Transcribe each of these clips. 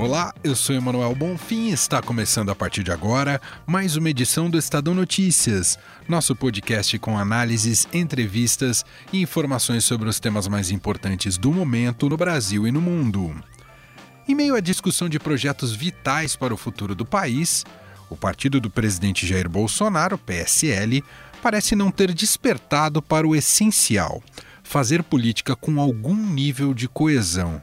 Olá, eu sou Emanuel Bonfim e está começando a partir de agora mais uma edição do Estadão Notícias, nosso podcast com análises, entrevistas e informações sobre os temas mais importantes do momento no Brasil e no mundo. Em meio à discussão de projetos vitais para o futuro do país, o partido do presidente Jair Bolsonaro, PSL, parece não ter despertado para o essencial: fazer política com algum nível de coesão.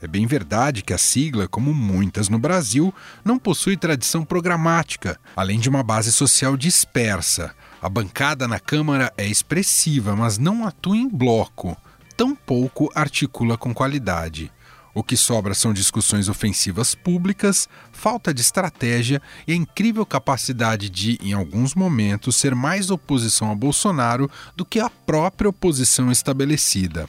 É bem verdade que a sigla, como muitas no Brasil, não possui tradição programática, além de uma base social dispersa. A bancada na Câmara é expressiva, mas não atua em bloco, tampouco articula com qualidade. O que sobra são discussões ofensivas públicas, falta de estratégia e a incrível capacidade de, em alguns momentos, ser mais oposição a Bolsonaro do que a própria oposição estabelecida.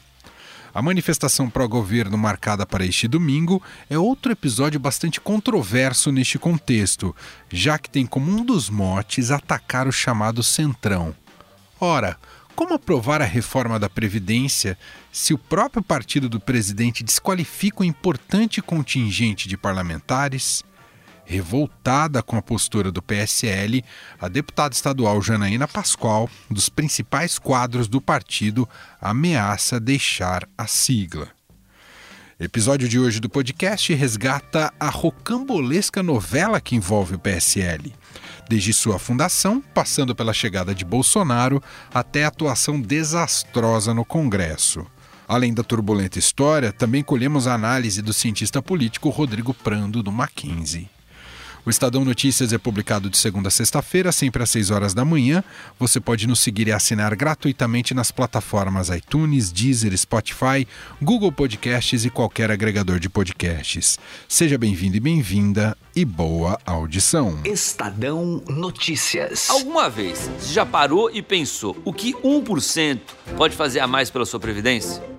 A manifestação pró-governo marcada para este domingo é outro episódio bastante controverso neste contexto, já que tem como um dos motes atacar o chamado Centrão. Ora, como aprovar a reforma da Previdência se o próprio partido do presidente desqualifica o importante contingente de parlamentares? Revoltada com a postura do PSL, a deputada estadual Janaína Pascoal, dos principais quadros do partido, ameaça deixar a sigla. Episódio de hoje do podcast resgata a rocambolesca novela que envolve o PSL. Desde sua fundação, passando pela chegada de Bolsonaro até a atuação desastrosa no Congresso. Além da turbulenta história, também colhemos a análise do cientista político Rodrigo Prando, do Mackenzie. O Estadão Notícias é publicado de segunda a sexta-feira, sempre às 6 horas da manhã. Você pode nos seguir e assinar gratuitamente nas plataformas iTunes, Deezer, Spotify, Google Podcasts e qualquer agregador de podcasts. Seja bem-vindo e bem-vinda e boa audição. Estadão Notícias. Alguma vez você já parou e pensou o que 1% pode fazer a mais pela sua previdência?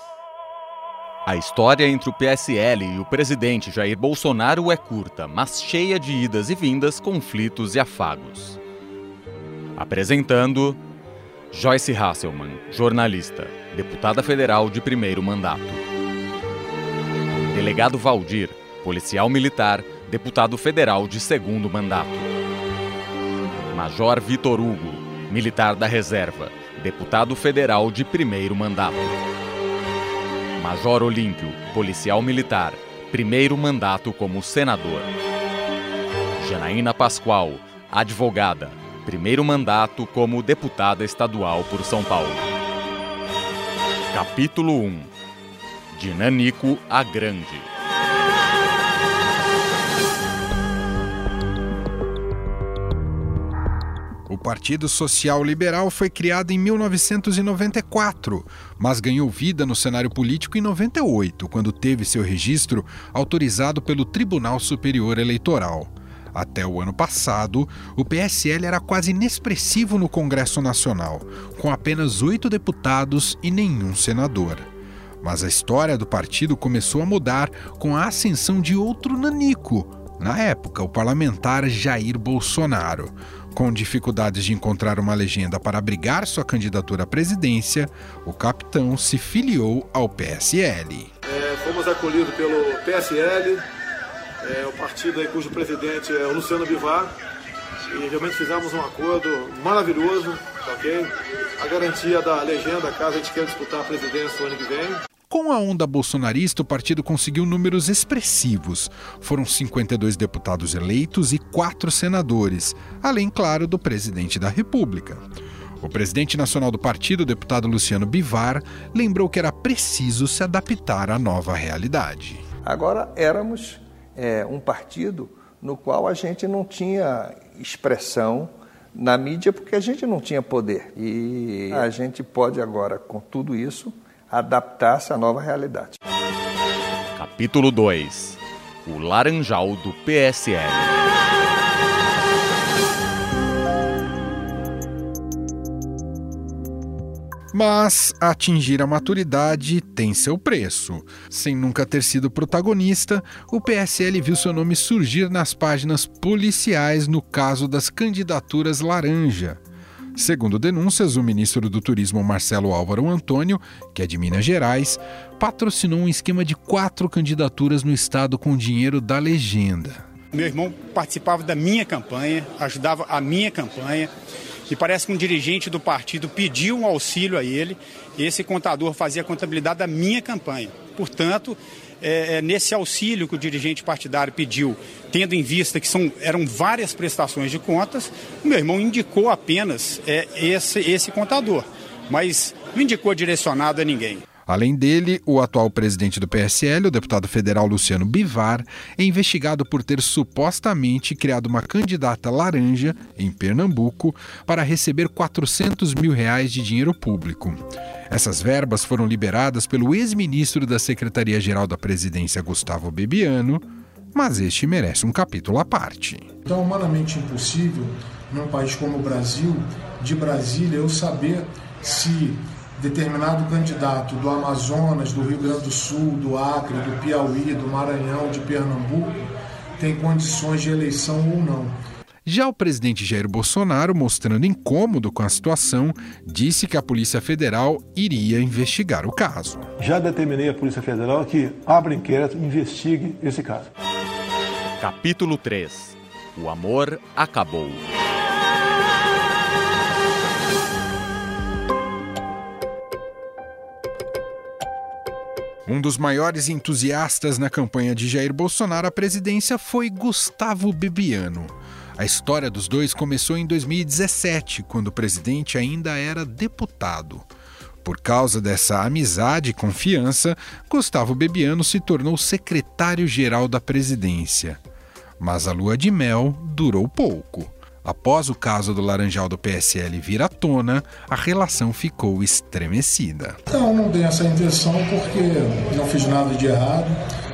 A história entre o PSL e o presidente Jair Bolsonaro é curta, mas cheia de idas e vindas, conflitos e afagos. Apresentando Joyce Hasselman, jornalista, deputada federal de primeiro mandato. Delegado Valdir, policial militar, deputado federal de segundo mandato. Major Vitor Hugo, militar da reserva, deputado federal de primeiro mandato. Major Olímpio, policial militar, primeiro mandato como senador. Janaína Pascoal, advogada, primeiro mandato como deputada estadual por São Paulo. Capítulo 1 De Nanico a Grande. Partido Social Liberal foi criado em 1994, mas ganhou vida no cenário político em 98, quando teve seu registro autorizado pelo Tribunal Superior Eleitoral. Até o ano passado, o PSL era quase inexpressivo no Congresso Nacional, com apenas oito deputados e nenhum senador. Mas a história do partido começou a mudar com a ascensão de outro nanico, na época, o parlamentar Jair Bolsonaro. Com dificuldades de encontrar uma legenda para abrigar sua candidatura à presidência, o capitão se filiou ao PSL. É, fomos acolhidos pelo PSL, é, o partido cujo presidente é o Luciano Bivar, e realmente fizemos um acordo maravilhoso, ok? A garantia da legenda caso a gente queira disputar a presidência o ano que vem. Com a onda bolsonarista, o partido conseguiu números expressivos. Foram 52 deputados eleitos e quatro senadores, além, claro, do presidente da República. O presidente nacional do partido, o deputado Luciano Bivar, lembrou que era preciso se adaptar à nova realidade. Agora éramos é, um partido no qual a gente não tinha expressão na mídia porque a gente não tinha poder. E a gente pode agora, com tudo isso, adaptar-se à nova realidade. Capítulo 2 O Laranjal do PSL. Mas atingir a maturidade tem seu preço. Sem nunca ter sido protagonista, o PSL viu seu nome surgir nas páginas policiais no caso das candidaturas laranja. Segundo denúncias, o ministro do Turismo Marcelo Álvaro Antônio, que é de Minas Gerais, patrocinou um esquema de quatro candidaturas no estado com dinheiro da legenda. Meu irmão participava da minha campanha, ajudava a minha campanha. E parece que um dirigente do partido pediu um auxílio a ele. Esse contador fazia a contabilidade da minha campanha. Portanto, é, é, nesse auxílio que o dirigente partidário pediu, tendo em vista que são, eram várias prestações de contas, o meu irmão indicou apenas é, esse, esse contador, mas não indicou direcionado a ninguém. Além dele, o atual presidente do PSL, o deputado federal Luciano Bivar, é investigado por ter supostamente criado uma candidata laranja em Pernambuco para receber 400 mil reais de dinheiro público. Essas verbas foram liberadas pelo ex-ministro da Secretaria-Geral da Presidência, Gustavo Bebiano, mas este merece um capítulo à parte. Então, humanamente impossível, num país como o Brasil, de Brasília, eu saber se determinado candidato do Amazonas, do Rio Grande do Sul, do Acre, do Piauí, do Maranhão, de Pernambuco, tem condições de eleição ou não. Já o presidente Jair Bolsonaro, mostrando incômodo com a situação, disse que a Polícia Federal iria investigar o caso. Já determinei à Polícia Federal que abra inquérito e investigue esse caso. Capítulo 3 O amor acabou. Um dos maiores entusiastas na campanha de Jair Bolsonaro à presidência foi Gustavo Bebiano. A história dos dois começou em 2017, quando o presidente ainda era deputado. Por causa dessa amizade e confiança, Gustavo Bebiano se tornou secretário-geral da presidência. Mas a lua de mel durou pouco. Após o caso do Laranjal do PSL vir à tona, a relação ficou estremecida. Não, não tenho essa intenção porque não fiz nada de errado.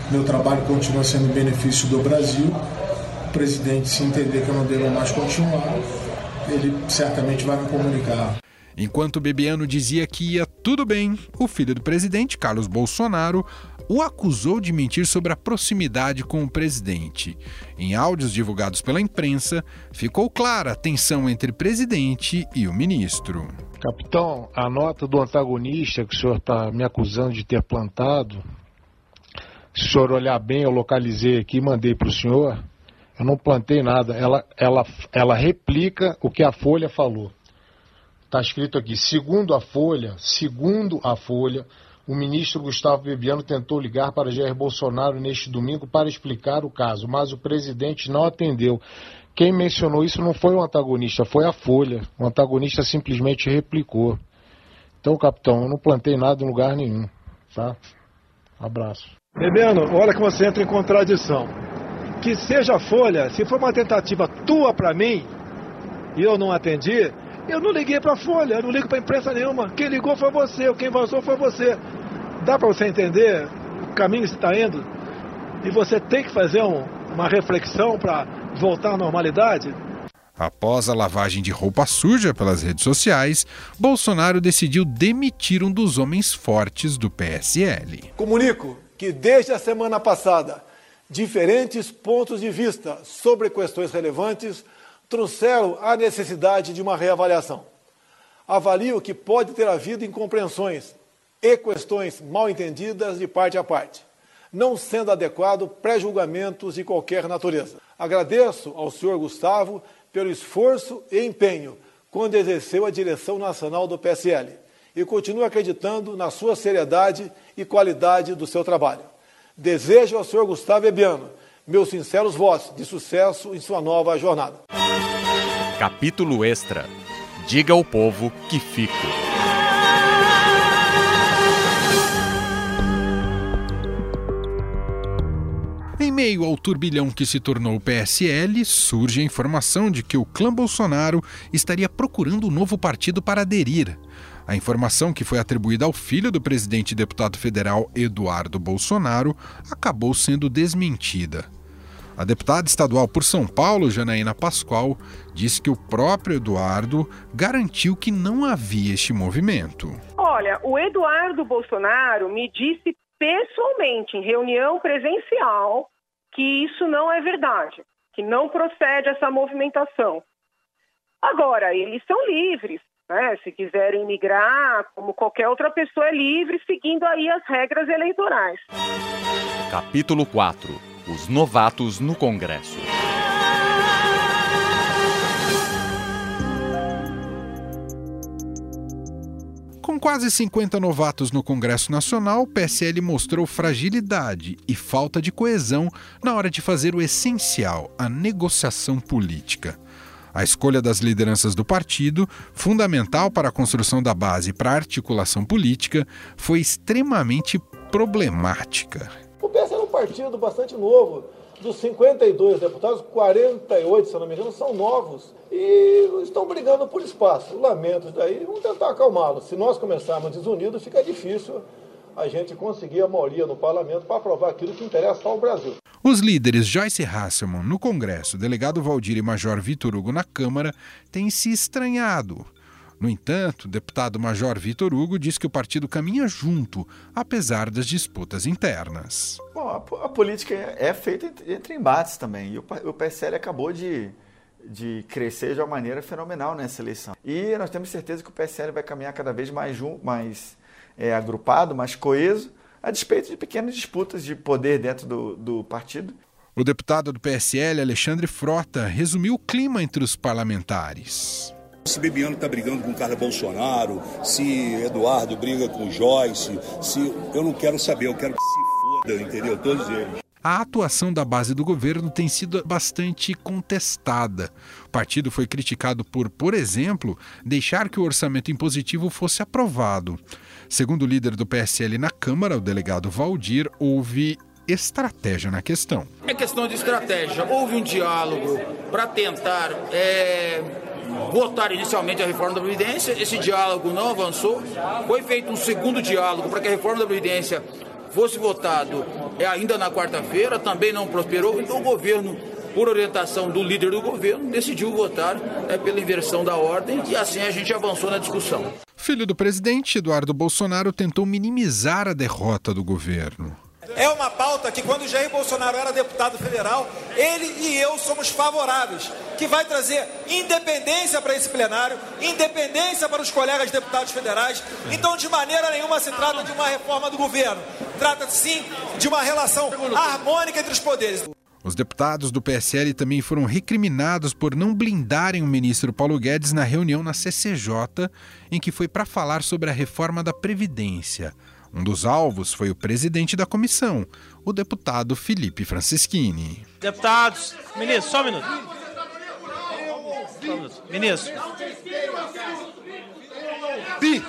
Meu trabalho continua sendo benefício do Brasil. O presidente, se entender que eu não devo mais continuar, ele certamente vai me comunicar. Enquanto Bebiano dizia que ia tudo bem, o filho do presidente, Carlos Bolsonaro, o acusou de mentir sobre a proximidade com o presidente. Em áudios divulgados pela imprensa, ficou clara a tensão entre presidente e o ministro. Capitão, a nota do antagonista que o senhor está me acusando de ter plantado, se o senhor olhar bem, eu localizei aqui e mandei para o senhor. Eu não plantei nada. Ela, ela, ela replica o que a Folha falou. Está escrito aqui, segundo a Folha, segundo a Folha, o ministro Gustavo Bebiano tentou ligar para Jair Bolsonaro neste domingo para explicar o caso, mas o presidente não atendeu. Quem mencionou isso não foi o antagonista, foi a Folha. O antagonista simplesmente replicou. Então, capitão, eu não plantei nada em lugar nenhum, tá? Abraço. Bebiano, olha que você entra em contradição. Que seja a Folha, se for uma tentativa tua para mim e eu não atendi, eu não liguei para a Folha, eu não ligo para imprensa nenhuma. Quem ligou foi você, quem vazou foi você. Dá para você entender o caminho que você está indo? E você tem que fazer um, uma reflexão para voltar à normalidade? Após a lavagem de roupa suja pelas redes sociais, Bolsonaro decidiu demitir um dos homens fortes do PSL. Comunico que desde a semana passada, diferentes pontos de vista sobre questões relevantes trouxeram a necessidade de uma reavaliação. Avalio que pode ter havido incompreensões e questões mal entendidas de parte a parte, não sendo adequado pré-julgamentos de qualquer natureza. Agradeço ao senhor Gustavo pelo esforço e empenho quando exerceu a direção nacional do PSL e continuo acreditando na sua seriedade e qualidade do seu trabalho. Desejo ao senhor Gustavo Ebiano meus sinceros votos de sucesso em sua nova jornada. Capítulo Extra Diga ao povo que fico. meio ao turbilhão que se tornou o PSL, surge a informação de que o clã Bolsonaro estaria procurando um novo partido para aderir. A informação que foi atribuída ao filho do presidente e deputado federal Eduardo Bolsonaro acabou sendo desmentida. A deputada estadual por São Paulo, Janaína Pascoal, disse que o próprio Eduardo garantiu que não havia este movimento. Olha, o Eduardo Bolsonaro me disse pessoalmente, em reunião presencial, que isso não é verdade, que não procede essa movimentação. Agora, eles são livres, né? Se quiserem migrar, como qualquer outra pessoa é livre, seguindo aí as regras eleitorais. Capítulo 4 Os novatos no Congresso. Com quase 50 novatos no Congresso Nacional, o PSL mostrou fragilidade e falta de coesão na hora de fazer o essencial, a negociação política. A escolha das lideranças do partido, fundamental para a construção da base para a articulação política, foi extremamente problemática. O PSL é um partido bastante novo. Dos 52 deputados, 48, se não me engano, são novos e estão brigando por espaço. Lamento daí, vamos tentar acalmá-los. Se nós começarmos desunidos, fica difícil a gente conseguir a maioria no parlamento para aprovar aquilo que interessa ao Brasil. Os líderes Joyce Hasselman no Congresso, delegado Valdir e Major Vitor Hugo na Câmara têm se estranhado. No entanto, o deputado Major Vitor Hugo diz que o partido caminha junto, apesar das disputas internas. Bom, a, a política é feita entre, entre embates também. E o, o PSL acabou de, de crescer de uma maneira fenomenal nessa eleição. E nós temos certeza que o PSL vai caminhar cada vez mais, mais é, agrupado, mais coeso, a despeito de pequenas disputas de poder dentro do, do partido. O deputado do PSL, Alexandre Frota, resumiu o clima entre os parlamentares. Se Bebiano está brigando com o Carlos Bolsonaro, se Eduardo briga com Joyce, se eu não quero saber, eu quero que se foda, entendeu? Todos eles. A atuação da base do governo tem sido bastante contestada. O partido foi criticado por, por exemplo, deixar que o orçamento impositivo fosse aprovado. Segundo o líder do PSL na Câmara, o delegado Valdir, houve estratégia na questão. É questão de estratégia. Houve um diálogo para tentar é, votar inicialmente a reforma da Previdência. Esse diálogo não avançou. Foi feito um segundo diálogo para que a reforma da Previdência fosse votado é, ainda na quarta-feira. Também não prosperou. Então o governo por orientação do líder do governo, decidiu votar é, pela inversão da ordem e assim a gente avançou na discussão. Filho do presidente, Eduardo Bolsonaro tentou minimizar a derrota do governo. É uma pauta que, quando Jair Bolsonaro era deputado federal, ele e eu somos favoráveis, que vai trazer independência para esse plenário, independência para os colegas deputados federais. Então, de maneira nenhuma se trata de uma reforma do governo. Trata-se sim de uma relação harmônica entre os poderes. Os deputados do PSL também foram recriminados por não blindarem o ministro Paulo Guedes na reunião na CCJ, em que foi para falar sobre a reforma da Previdência. Um dos alvos foi o presidente da comissão, o deputado Felipe Francischini. Deputados, ministro, só um minuto. Ministro. Pi,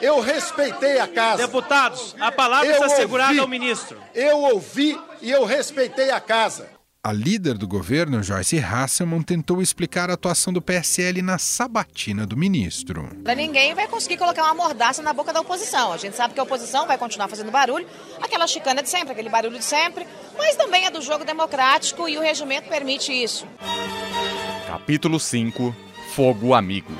eu respeitei a casa. Deputados, a palavra eu está ouvi, segurada ao ministro. Eu ouvi e eu respeitei a casa. A líder do governo, Joyce Hasselman, tentou explicar a atuação do PSL na sabatina do ministro. Ninguém vai conseguir colocar uma mordaça na boca da oposição. A gente sabe que a oposição vai continuar fazendo barulho, aquela chicana de sempre, aquele barulho de sempre, mas também é do jogo democrático e o regimento permite isso. Capítulo 5 Fogo Amigo.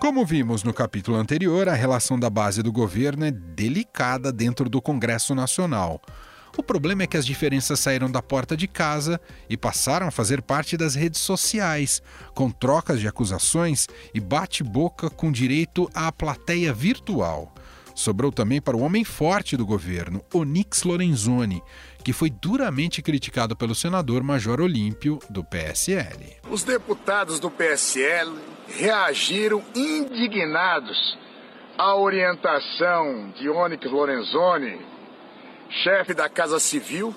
Como vimos no capítulo anterior, a relação da base do governo é delicada dentro do Congresso Nacional. O problema é que as diferenças saíram da porta de casa e passaram a fazer parte das redes sociais, com trocas de acusações e bate-boca com direito à plateia virtual. Sobrou também para o homem forte do governo, Onix Lorenzoni, que foi duramente criticado pelo senador Major Olímpio, do PSL. Os deputados do PSL reagiram indignados à orientação de Onyx Lorenzoni, chefe da Casa Civil,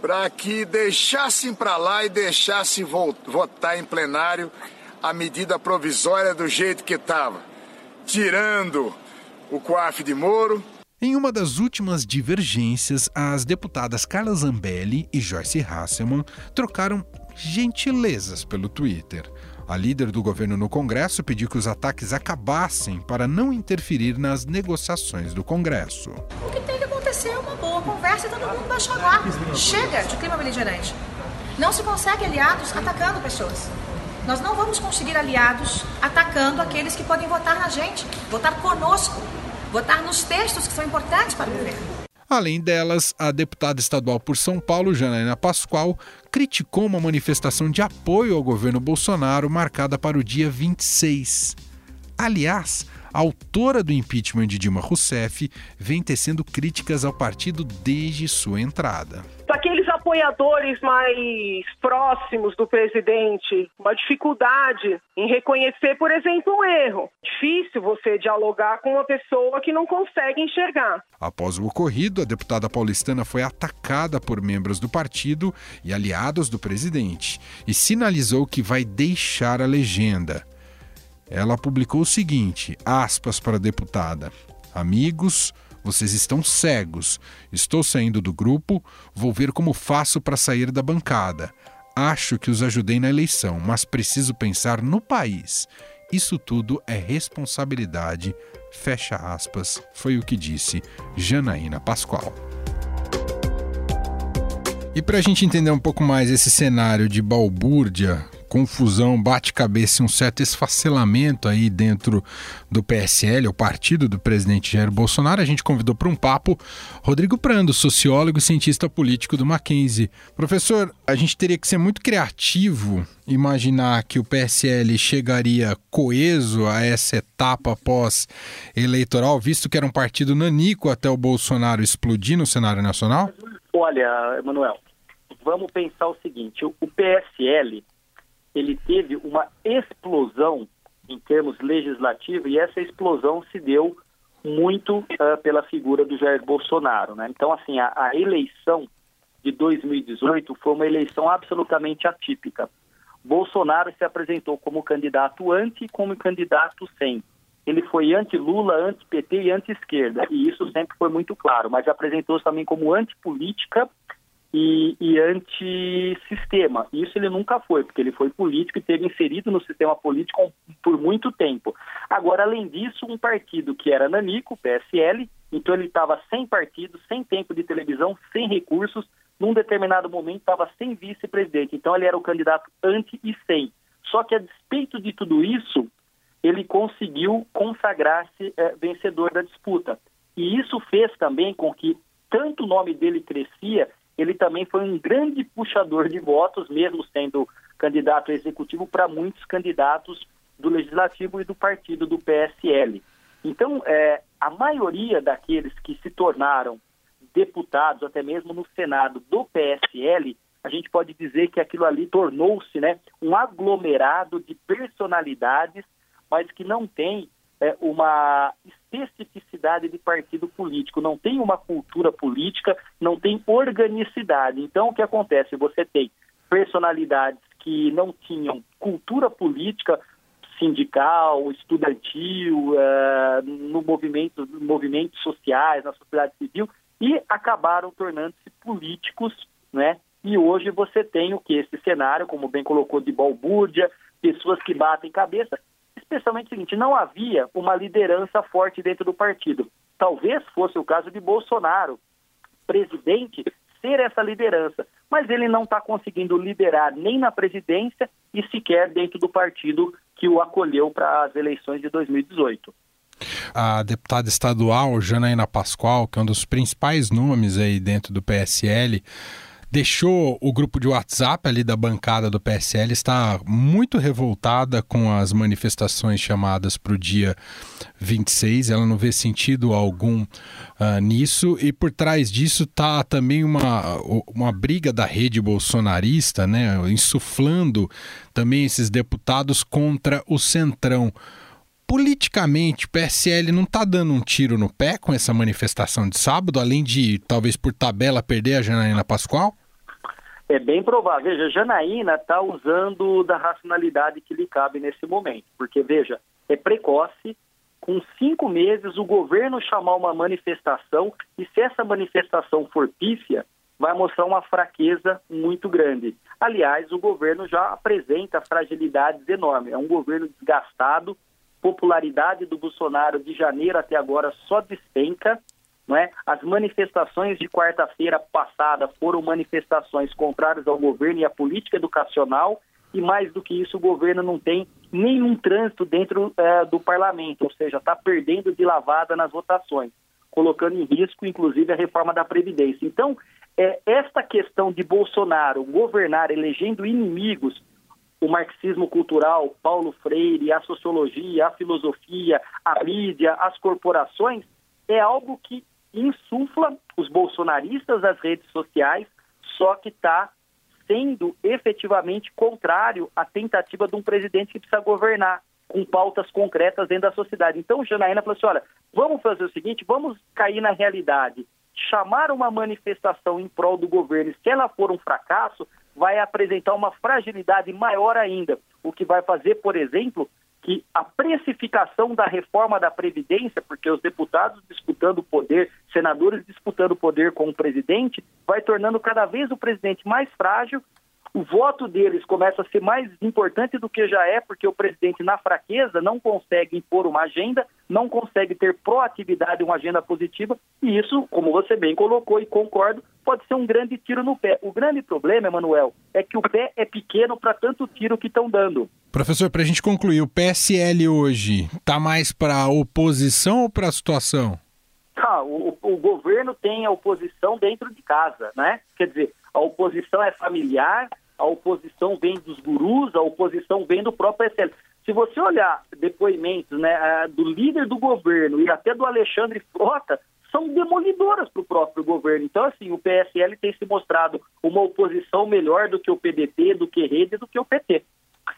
para que deixassem para lá e deixassem votar em plenário a medida provisória do jeito que estava, tirando o COAF de Moro. Em uma das últimas divergências, as deputadas Carla Zambelli e Joyce Hasselman trocaram gentilezas pelo Twitter. A líder do governo no Congresso pediu que os ataques acabassem para não interferir nas negociações do Congresso. O que tem que acontecer é uma boa conversa e todo mundo baixar a guarda. Chega de clima beligerante. Não se consegue aliados atacando pessoas. Nós não vamos conseguir aliados atacando aqueles que podem votar na gente, votar conosco, votar nos textos que são importantes para o governo. Além delas, a deputada estadual por São Paulo, Janaína Pascoal, criticou uma manifestação de apoio ao governo Bolsonaro marcada para o dia 26. Aliás, a autora do impeachment de Dilma Rousseff vem tecendo críticas ao partido desde sua entrada. Aqueles apoiadores mais próximos do presidente, uma dificuldade em reconhecer, por exemplo, um erro. Difícil você dialogar com uma pessoa que não consegue enxergar. Após o ocorrido, a deputada paulistana foi atacada por membros do partido e aliados do presidente e sinalizou que vai deixar a legenda ela publicou o seguinte: aspas para a deputada. Amigos, vocês estão cegos. Estou saindo do grupo, vou ver como faço para sair da bancada. Acho que os ajudei na eleição, mas preciso pensar no país. Isso tudo é responsabilidade. Fecha aspas, foi o que disse Janaína Pascoal. E para a gente entender um pouco mais esse cenário de balbúrdia confusão, bate-cabeça e um certo esfacelamento aí dentro do PSL, o partido do presidente Jair Bolsonaro, a gente convidou para um papo Rodrigo Prando, sociólogo e cientista político do Mackenzie. Professor, a gente teria que ser muito criativo imaginar que o PSL chegaria coeso a essa etapa pós-eleitoral, visto que era um partido nanico até o Bolsonaro explodir no cenário nacional? Olha, Emanuel, vamos pensar o seguinte: o PSL ele teve uma explosão em termos legislativos e essa explosão se deu muito uh, pela figura do Jair Bolsonaro. Né? Então, assim, a, a, eleição de 2018 foi uma eleição absolutamente atípica. Bolsonaro se apresentou como candidato anti e como candidato sem. Ele foi anti-Lula, anti-PT e anti-esquerda, e isso sempre foi muito claro, mas apresentou-se também como antipolítica e, e antissistema. Isso ele nunca foi, porque ele foi político e teve inserido no sistema político por muito tempo. Agora, além disso, um partido que era nanico, PSL, então ele estava sem partido, sem tempo de televisão, sem recursos, num determinado momento estava sem vice-presidente. Então ele era o candidato anti e sem. Só que a despeito de tudo isso, ele conseguiu consagrar-se é, vencedor da disputa. E isso fez também com que tanto o nome dele crescia ele também foi um grande puxador de votos, mesmo sendo candidato executivo para muitos candidatos do Legislativo e do partido do PSL. Então, é, a maioria daqueles que se tornaram deputados, até mesmo no Senado do PSL, a gente pode dizer que aquilo ali tornou-se né, um aglomerado de personalidades, mas que não tem é, uma especificidade de partido político, não tem uma cultura política, não tem organicidade. Então, o que acontece? Você tem personalidades que não tinham cultura política sindical, estudantil, uh, no movimento, movimentos sociais, na sociedade civil, e acabaram tornando-se políticos, né? E hoje você tem o que? Esse cenário, como bem colocou, de balbúrdia, pessoas que batem cabeça, especialmente o seguinte: não havia uma liderança forte dentro do partido. Talvez fosse o caso de Bolsonaro, presidente, ser essa liderança, mas ele não está conseguindo liderar nem na presidência e sequer dentro do partido que o acolheu para as eleições de 2018 a deputada estadual Janaína Pascoal, que é um dos principais nomes aí dentro do PSL, deixou o grupo de WhatsApp ali da bancada do PSL, está muito revoltada com as manifestações chamadas para o dia 26. Ela não vê sentido algum uh, nisso, e por trás disso está também uma, uma briga da rede bolsonarista, né, insuflando também esses deputados contra o Centrão politicamente, o PSL não está dando um tiro no pé com essa manifestação de sábado, além de, talvez por tabela, perder a Janaína Pascoal? É bem provável. Veja, Janaína está usando da racionalidade que lhe cabe nesse momento. Porque, veja, é precoce, com cinco meses, o governo chamar uma manifestação e se essa manifestação for pífia, vai mostrar uma fraqueza muito grande. Aliás, o governo já apresenta fragilidades enormes. É um governo desgastado, popularidade do Bolsonaro de janeiro até agora só despenca. Não é? As manifestações de quarta-feira passada foram manifestações contrárias ao governo e à política educacional, e mais do que isso, o governo não tem nenhum trânsito dentro é, do parlamento, ou seja, está perdendo de lavada nas votações, colocando em risco, inclusive, a reforma da Previdência. Então, é, esta questão de Bolsonaro governar elegendo inimigos, o marxismo cultural, Paulo Freire, a sociologia, a filosofia, a mídia, as corporações, é algo que insufla os bolsonaristas das redes sociais, só que está sendo efetivamente contrário à tentativa de um presidente que precisa governar com pautas concretas dentro da sociedade. Então, Janaína falou assim, olha, vamos fazer o seguinte, vamos cair na realidade, chamar uma manifestação em prol do governo, se ela for um fracasso, vai apresentar uma fragilidade maior ainda, o que vai fazer, por exemplo, que a precificação da reforma da Previdência, porque os deputados disputando o poder, senadores disputando o poder com o presidente, vai tornando cada vez o presidente mais frágil. O voto deles começa a ser mais importante do que já é, porque o presidente, na fraqueza, não consegue impor uma agenda, não consegue ter proatividade, uma agenda positiva, e isso, como você bem colocou e concordo, pode ser um grande tiro no pé. O grande problema, Emanuel, é que o pé é pequeno para tanto tiro que estão dando. Professor, para a gente concluir, o PSL hoje está mais para a oposição ou para a situação? Ah, o, o, governo tem a oposição dentro de casa, né? Quer dizer, a oposição é familiar, a oposição vem dos gurus, a oposição vem do próprio PSL. Se você olhar depoimentos né, do líder do governo e até do Alexandre Frota, são demolidoras para o próprio governo. Então, assim, o PSL tem se mostrado uma oposição melhor do que o PDT, do que Rede, do que o PT.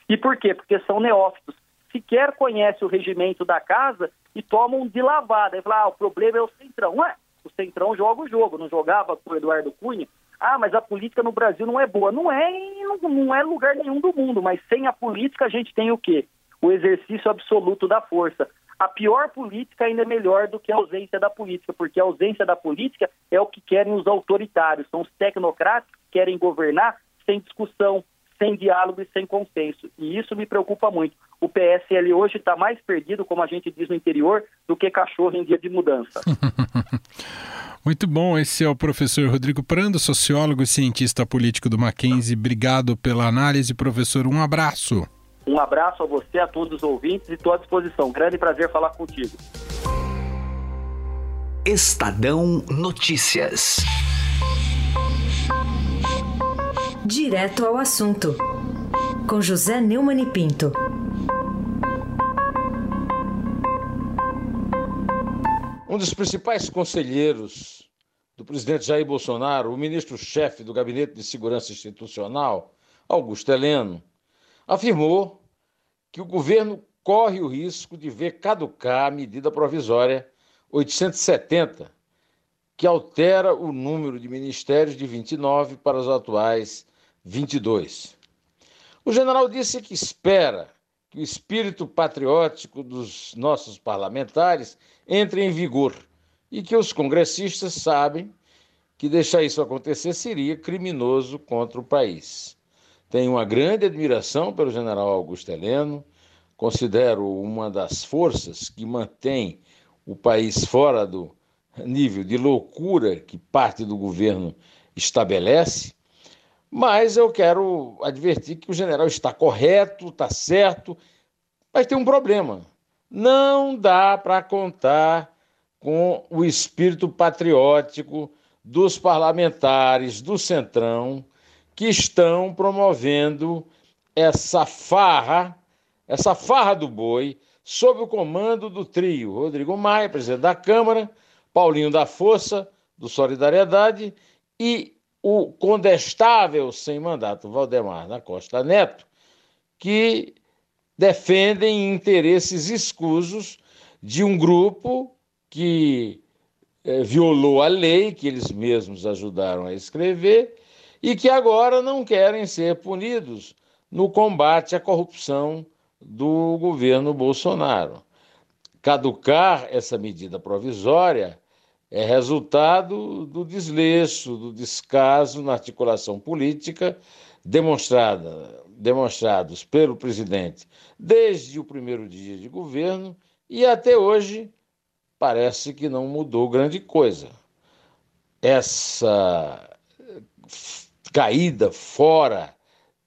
E por quê? Porque são neófitos. Sequer conhecem o regimento da casa e tomam de lavada. E falam, ah, o problema é o Centrão. Ué, o Centrão joga o jogo, não jogava com o Eduardo Cunha. Ah, mas a política no Brasil não é boa. Não é, não é lugar nenhum do mundo, mas sem a política a gente tem o quê? O exercício absoluto da força. A pior política ainda é melhor do que a ausência da política, porque a ausência da política é o que querem os autoritários, são os tecnocratas que querem governar sem discussão, sem diálogo e sem consenso. E isso me preocupa muito. O PSL hoje está mais perdido, como a gente diz no interior, do que cachorro em dia de mudança. Muito bom, esse é o professor Rodrigo Prando, sociólogo e cientista político do Mackenzie. Obrigado pela análise, professor. Um abraço. Um abraço a você, a todos os ouvintes e estou à disposição. Grande prazer falar contigo. Estadão Notícias. Direto ao assunto, com José Neumann e Pinto. Um dos principais conselheiros do presidente Jair Bolsonaro, o ministro-chefe do Gabinete de Segurança Institucional, Augusto Heleno, afirmou que o governo corre o risco de ver caducar a medida provisória 870, que altera o número de ministérios de 29 para os atuais 22. O general disse que espera que o espírito patriótico dos nossos parlamentares entre em vigor e que os congressistas sabem que deixar isso acontecer seria criminoso contra o país. Tenho uma grande admiração pelo general Augusto Heleno, considero uma das forças que mantém o país fora do nível de loucura que parte do governo estabelece mas eu quero advertir que o general está correto, está certo, mas tem um problema. Não dá para contar com o espírito patriótico dos parlamentares do Centrão que estão promovendo essa farra, essa farra do boi, sob o comando do trio Rodrigo Maia, presidente da Câmara, Paulinho da Força, do Solidariedade, e o condestável sem mandato Valdemar da Costa Neto, que defendem interesses escusos de um grupo que eh, violou a lei que eles mesmos ajudaram a escrever e que agora não querem ser punidos no combate à corrupção do governo Bolsonaro. caducar essa medida provisória é resultado do desleixo, do descaso na articulação política demonstrada, demonstrados pelo presidente desde o primeiro dia de governo e até hoje parece que não mudou grande coisa. Essa caída fora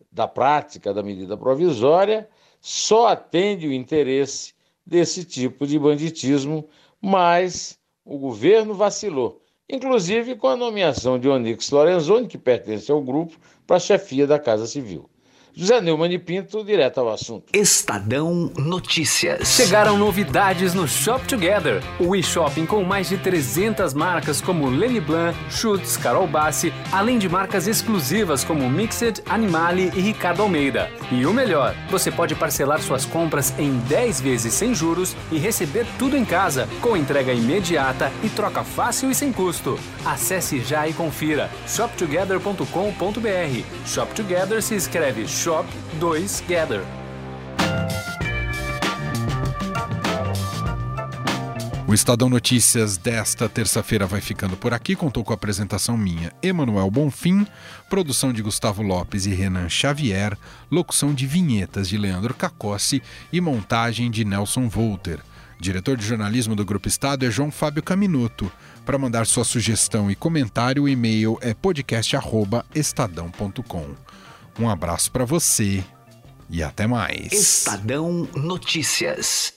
da prática da medida provisória só atende o interesse desse tipo de banditismo, mas o governo vacilou, inclusive com a nomeação de Onix Lorenzoni, que pertence ao grupo, para a chefia da Casa Civil. José Neumann e Pinto, direto ao assunto. Estadão Notícias. Chegaram novidades no Shop Together, o e-shopping com mais de 300 marcas como Lenny Blanc, Schutz, Carol Bassi, além de marcas exclusivas como Mixed, Animale e Ricardo Almeida. E o melhor, você pode parcelar suas compras em 10 vezes sem juros e receber tudo em casa, com entrega imediata e troca fácil e sem custo. Acesse já e confira shoptogether.com.br. Shop Together se escreve Shop 2 Gather. O Estadão Notícias desta terça-feira vai ficando por aqui. Contou com a apresentação minha, Emanuel Bonfim, produção de Gustavo Lopes e Renan Xavier, locução de vinhetas de Leandro Cacossi e montagem de Nelson Volter. Diretor de jornalismo do Grupo Estado é João Fábio Caminuto. Para mandar sua sugestão e comentário, o e-mail é podcast@estadão.com. Um abraço para você e até mais. Estadão Notícias.